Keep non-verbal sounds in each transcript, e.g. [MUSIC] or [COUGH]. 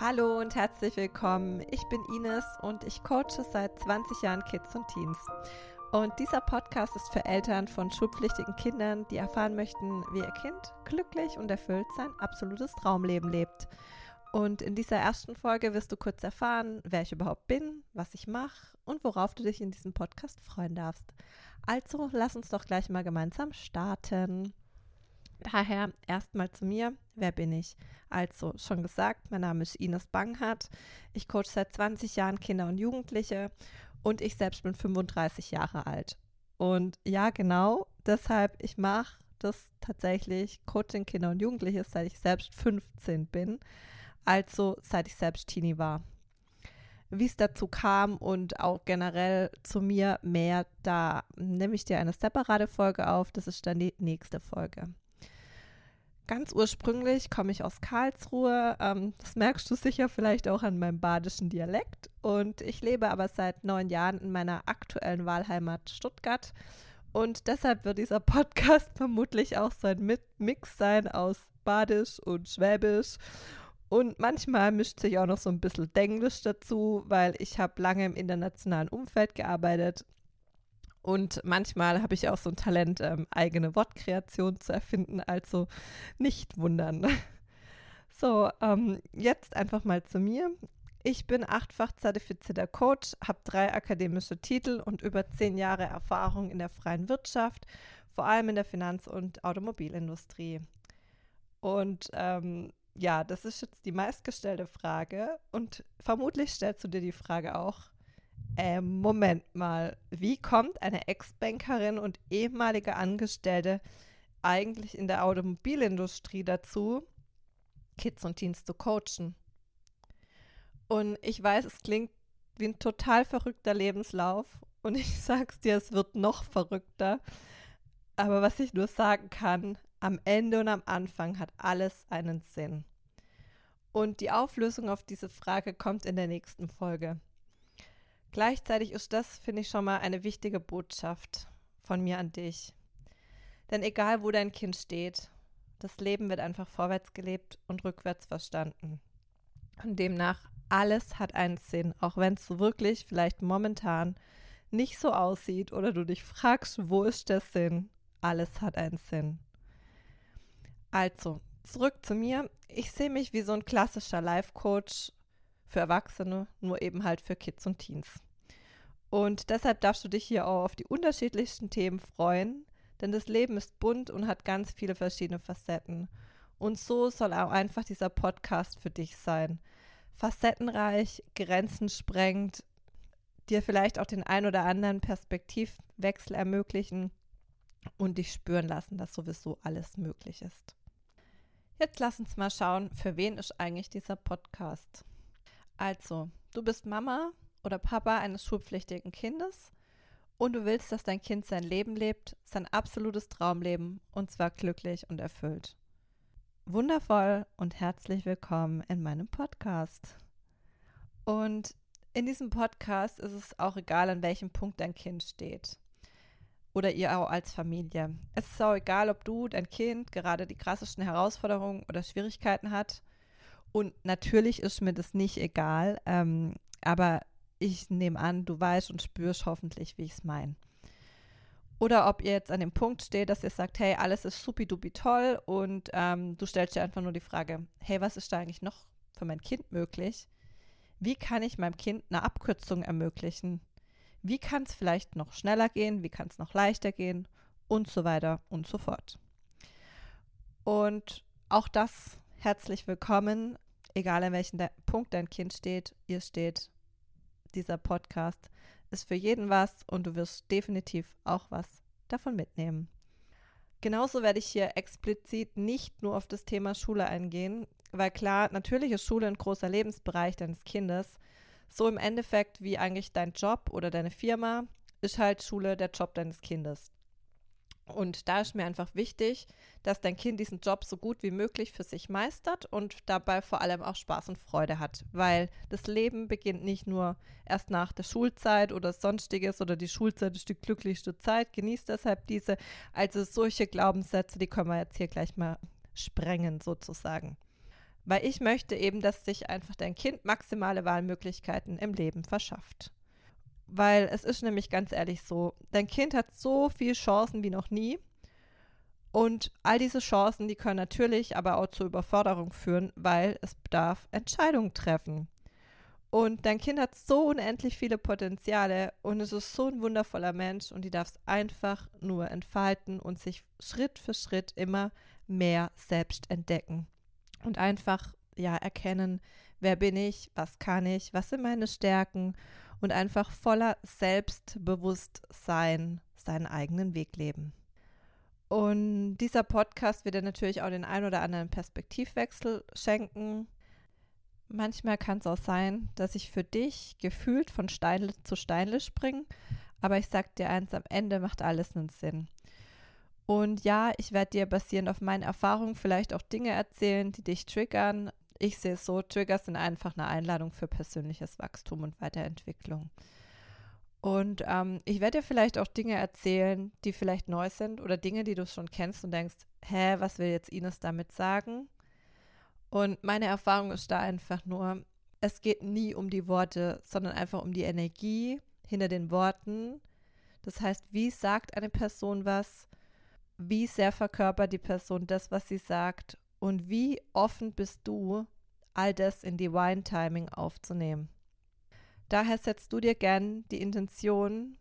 Hallo und herzlich willkommen. Ich bin Ines und ich coache seit 20 Jahren Kids und Teens. Und dieser Podcast ist für Eltern von schulpflichtigen Kindern, die erfahren möchten, wie ihr Kind glücklich und erfüllt sein absolutes Traumleben lebt. Und in dieser ersten Folge wirst du kurz erfahren, wer ich überhaupt bin, was ich mache und worauf du dich in diesem Podcast freuen darfst. Also lass uns doch gleich mal gemeinsam starten. Daher erstmal zu mir. Wer bin ich? Also, schon gesagt, mein Name ist Ines Banghardt. Ich coache seit 20 Jahren Kinder und Jugendliche und ich selbst bin 35 Jahre alt. Und ja, genau, deshalb, ich mache das tatsächlich Coaching Kinder und Jugendliche, seit ich selbst 15 bin. Also, seit ich selbst Teenie war. Wie es dazu kam und auch generell zu mir mehr, da nehme ich dir eine separate Folge auf. Das ist dann die nächste Folge. Ganz ursprünglich komme ich aus Karlsruhe. Ähm, das merkst du sicher vielleicht auch an meinem badischen Dialekt. Und ich lebe aber seit neun Jahren in meiner aktuellen Wahlheimat Stuttgart. Und deshalb wird dieser Podcast [LAUGHS] vermutlich auch so ein Mix sein aus Badisch und Schwäbisch. Und manchmal mischt sich auch noch so ein bisschen Denglisch dazu, weil ich habe lange im internationalen Umfeld gearbeitet und manchmal habe ich auch so ein Talent, ähm, eigene Wortkreation zu erfinden, also nicht wundern. [LAUGHS] So, ähm, jetzt einfach mal zu mir. Ich bin achtfach zertifizierter Coach, habe drei akademische Titel und über zehn Jahre Erfahrung in der freien Wirtschaft, vor allem in der Finanz- und Automobilindustrie. Und ähm, ja, das ist jetzt die meistgestellte Frage und vermutlich stellst du dir die Frage auch, äh, Moment mal, wie kommt eine Ex-Bankerin und ehemalige Angestellte eigentlich in der Automobilindustrie dazu, Kids und Teens zu coachen? Und ich weiß, es klingt wie ein total verrückter Lebenslauf und ich [LAUGHS] sag's dir, es wird noch verrückter. Aber was ich nur sagen kann, am Ende und am Anfang hat alles einen Sinn. Und die Auflösung auf diese Frage kommt in der nächsten Folge. Gleichzeitig ist das, finde ich, schon mal eine wichtige Botschaft von mir an dich. Denn egal, wo dein Kind steht, das Leben wird einfach vorwärts gelebt und rückwärts verstanden. Und demnach, alles hat einen Sinn, auch wenn es wirklich vielleicht momentan nicht so aussieht oder du dich fragst, wo ist der Sinn? Alles hat einen Sinn. Also, zurück zu mir. Ich sehe mich wie so ein klassischer Life-Coach für Erwachsene, nur eben halt für Kids und Teens. Und deshalb darfst du dich hier auch auf die unterschiedlichsten Themen freuen, denn das Leben ist bunt und hat ganz viele verschiedene Facetten. Und so soll auch einfach dieser Podcast für dich sein. Facettenreich, grenzensprengend, dir vielleicht auch den ein oder anderen Perspektivwechsel ermöglichen und dich spüren lassen, dass sowieso alles möglich ist. Jetzt lass uns mal schauen, für wen ist eigentlich dieser Podcast. Also, du bist Mama oder Papa eines schulpflichtigen Kindes und du willst, dass dein Kind sein Leben lebt, sein absolutes Traumleben und zwar glücklich und erfüllt. Wundervoll und herzlich willkommen in meinem Podcast. Und in diesem Podcast ist es auch egal, an welchem Punkt dein Kind steht. Oder ihr auch als Familie. Es ist auch egal, ob du, dein Kind gerade die krassesten Herausforderungen oder Schwierigkeiten hat und natürlich ist mir das nicht egal, ähm, aber ich nehme an, du weißt und spürst hoffentlich, wie ich es meine. Oder ob ihr jetzt an dem Punkt steht, dass ihr sagt, hey, alles ist supidupi toll und ähm, du stellst dir einfach nur die Frage, hey, was ist da eigentlich noch für mein Kind möglich? Wie kann ich meinem Kind eine Abkürzung ermöglichen? Wie kann es vielleicht noch schneller gehen? Wie kann es noch leichter gehen? Und so weiter und so fort. Und auch das herzlich willkommen, egal an welchem de Punkt dein Kind steht, ihr steht. Dieser Podcast ist für jeden was und du wirst definitiv auch was davon mitnehmen. Genauso werde ich hier explizit nicht nur auf das Thema Schule eingehen, weil klar, natürlich ist Schule ein großer Lebensbereich deines Kindes. So im Endeffekt wie eigentlich dein Job oder deine Firma ist halt Schule der Job deines Kindes. Und da ist mir einfach wichtig, dass dein Kind diesen Job so gut wie möglich für sich meistert und dabei vor allem auch Spaß und Freude hat, weil das Leben beginnt nicht nur erst nach der Schulzeit oder sonstiges oder die Schulzeit ist die glücklichste Zeit, genießt deshalb diese. Also solche Glaubenssätze, die können wir jetzt hier gleich mal sprengen sozusagen. Weil ich möchte eben, dass sich einfach dein Kind maximale Wahlmöglichkeiten im Leben verschafft. Weil es ist nämlich ganz ehrlich so, dein Kind hat so viele Chancen wie noch nie. Und all diese Chancen, die können natürlich aber auch zur Überforderung führen, weil es darf Entscheidungen treffen. Und dein Kind hat so unendlich viele Potenziale und es ist so ein wundervoller Mensch und die darf es einfach nur entfalten und sich Schritt für Schritt immer mehr selbst entdecken. Und einfach, ja, erkennen, wer bin ich, was kann ich, was sind meine Stärken und einfach voller Selbstbewusstsein seinen eigenen Weg leben. Und dieser Podcast wird dir natürlich auch den ein oder anderen Perspektivwechsel schenken. Manchmal kann es auch sein, dass ich für dich gefühlt von Stein zu Steinle springe, aber ich sag dir eins, am Ende macht alles einen Sinn. Und ja, ich werde dir basierend auf meinen Erfahrungen vielleicht auch Dinge erzählen, die dich triggern. Ich sehe es so, Triggers sind einfach eine Einladung für persönliches Wachstum und Weiterentwicklung. Und ähm, ich werde dir vielleicht auch Dinge erzählen, die vielleicht neu sind oder Dinge, die du schon kennst und denkst, hä, was will jetzt Ines damit sagen? Und meine Erfahrung ist da einfach nur, es geht nie um die Worte, sondern einfach um die Energie hinter den Worten. Das heißt, wie sagt eine Person was? Wie sehr verkörpert die Person das, was sie sagt? Und wie offen bist du, all das in Divine Timing aufzunehmen? Daher setzt du dir gern die Intention,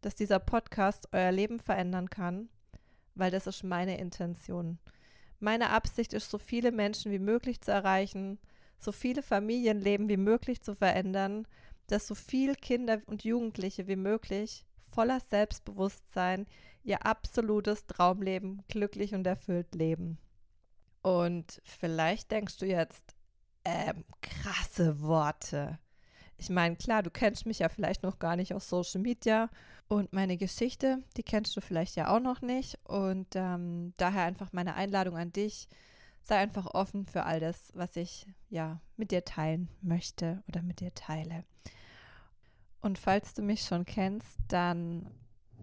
dass dieser Podcast euer Leben verändern kann, weil das ist meine Intention. Meine Absicht ist, so viele Menschen wie möglich zu erreichen, so viele Familienleben wie möglich zu verändern, dass so viele Kinder und Jugendliche wie möglich voller Selbstbewusstsein ihr absolutes Traumleben glücklich und erfüllt leben. Und vielleicht denkst du jetzt, ähm, krasse Worte. Ich meine, klar, du kennst mich ja vielleicht noch gar nicht aus Social Media und meine Geschichte, die kennst du vielleicht ja auch noch nicht. Und ähm, daher einfach meine Einladung an dich. Sei einfach offen für all das, was ich ja mit dir teilen möchte oder mit dir teile. Und falls du mich schon kennst, dann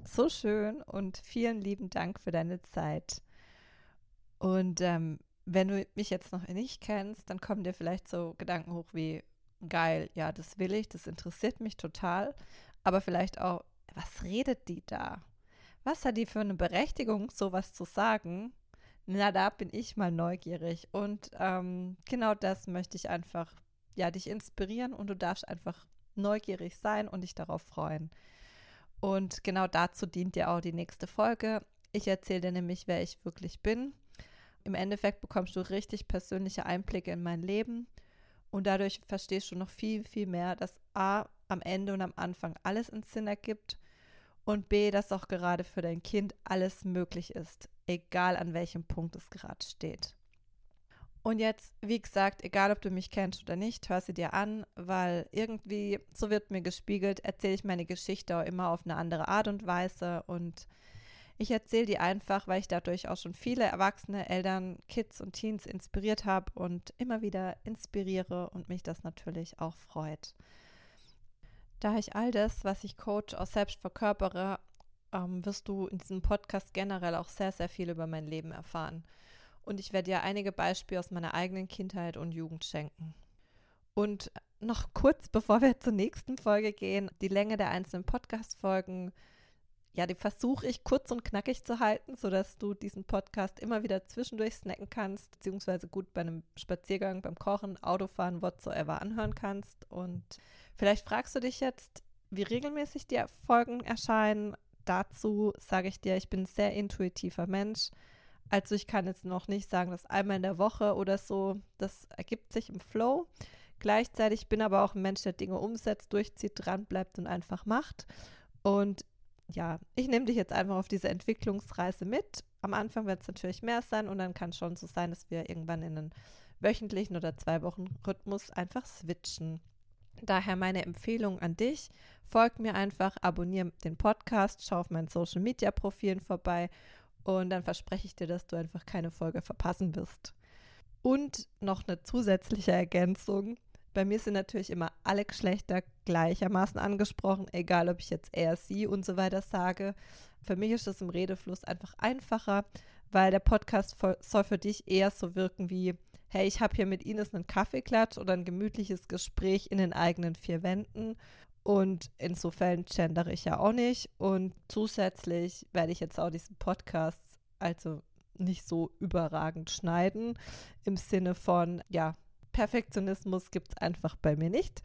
so schön und vielen lieben Dank für deine Zeit. Und ähm, wenn du mich jetzt noch nicht kennst, dann kommen dir vielleicht so Gedanken hoch wie, geil, ja, das will ich, das interessiert mich total. Aber vielleicht auch, was redet die da? Was hat die für eine Berechtigung, sowas zu sagen? Na, da bin ich mal neugierig. Und ähm, genau das möchte ich einfach, ja, dich inspirieren und du darfst einfach neugierig sein und dich darauf freuen. Und genau dazu dient dir auch die nächste Folge. Ich erzähle dir nämlich, wer ich wirklich bin. Im Endeffekt bekommst du richtig persönliche Einblicke in mein Leben und dadurch verstehst du noch viel, viel mehr, dass A am Ende und am Anfang alles in Sinn ergibt und B, dass auch gerade für dein Kind alles möglich ist, egal an welchem Punkt es gerade steht. Und jetzt, wie gesagt, egal ob du mich kennst oder nicht, hör sie dir an, weil irgendwie, so wird mir gespiegelt, erzähle ich meine Geschichte auch immer auf eine andere Art und Weise und ich erzähle die einfach, weil ich dadurch auch schon viele erwachsene Eltern, Kids und Teens inspiriert habe und immer wieder inspiriere und mich das natürlich auch freut. Da ich all das, was ich coach, auch selbst verkörpere, ähm, wirst du in diesem Podcast generell auch sehr, sehr viel über mein Leben erfahren. Und ich werde dir einige Beispiele aus meiner eigenen Kindheit und Jugend schenken. Und noch kurz, bevor wir zur nächsten Folge gehen, die Länge der einzelnen Podcast-Folgen, ja, die versuche ich kurz und knackig zu halten, sodass du diesen Podcast immer wieder zwischendurch snacken kannst, beziehungsweise gut bei einem Spaziergang, beim Kochen, Autofahren, whatsoever anhören kannst. Und Vielleicht fragst du dich jetzt, wie regelmäßig die Folgen erscheinen. Dazu sage ich dir, ich bin ein sehr intuitiver Mensch. Also ich kann jetzt noch nicht sagen, dass einmal in der Woche oder so, das ergibt sich im Flow. Gleichzeitig bin aber auch ein Mensch, der Dinge umsetzt, durchzieht, dran bleibt und einfach macht. Und ja, ich nehme dich jetzt einfach auf diese Entwicklungsreise mit. Am Anfang wird es natürlich mehr sein und dann kann es schon so sein, dass wir irgendwann in einen wöchentlichen oder zwei Wochen Rhythmus einfach switchen. Daher meine Empfehlung an dich. Folg mir einfach, abonniere den Podcast, schau auf meinen Social Media Profilen vorbei und dann verspreche ich dir, dass du einfach keine Folge verpassen wirst. Und noch eine zusätzliche Ergänzung. Bei mir sind natürlich immer alle Geschlechter gleichermaßen angesprochen, egal ob ich jetzt er, sie und so weiter sage. Für mich ist es im Redefluss einfach einfacher, weil der Podcast soll für dich eher so wirken wie, hey, ich habe hier mit Ines einen Kaffeeklatsch oder ein gemütliches Gespräch in den eigenen vier Wänden. Und insofern gendere ich ja auch nicht. Und zusätzlich werde ich jetzt auch diesen Podcast also nicht so überragend schneiden. Im Sinne von, ja, Perfektionismus gibt es einfach bei mir nicht.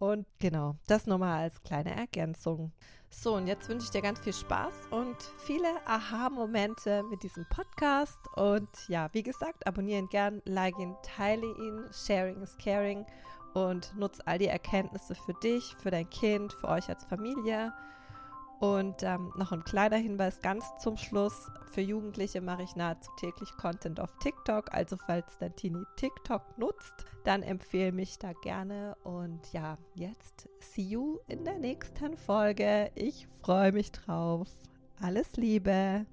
Und genau, das nochmal als kleine Ergänzung. So, und jetzt wünsche ich dir ganz viel Spaß und viele Aha-Momente mit diesem Podcast. Und ja, wie gesagt, abonnieren gern, like ihn, teile ihn. Sharing is caring. Und nutze all die Erkenntnisse für dich, für dein Kind, für euch als Familie. Und ähm, noch ein kleiner Hinweis ganz zum Schluss. Für Jugendliche mache ich nahezu täglich Content auf TikTok. Also falls dein Teenie TikTok nutzt, dann empfehle mich da gerne. Und ja, jetzt see you in der nächsten Folge. Ich freue mich drauf. Alles Liebe.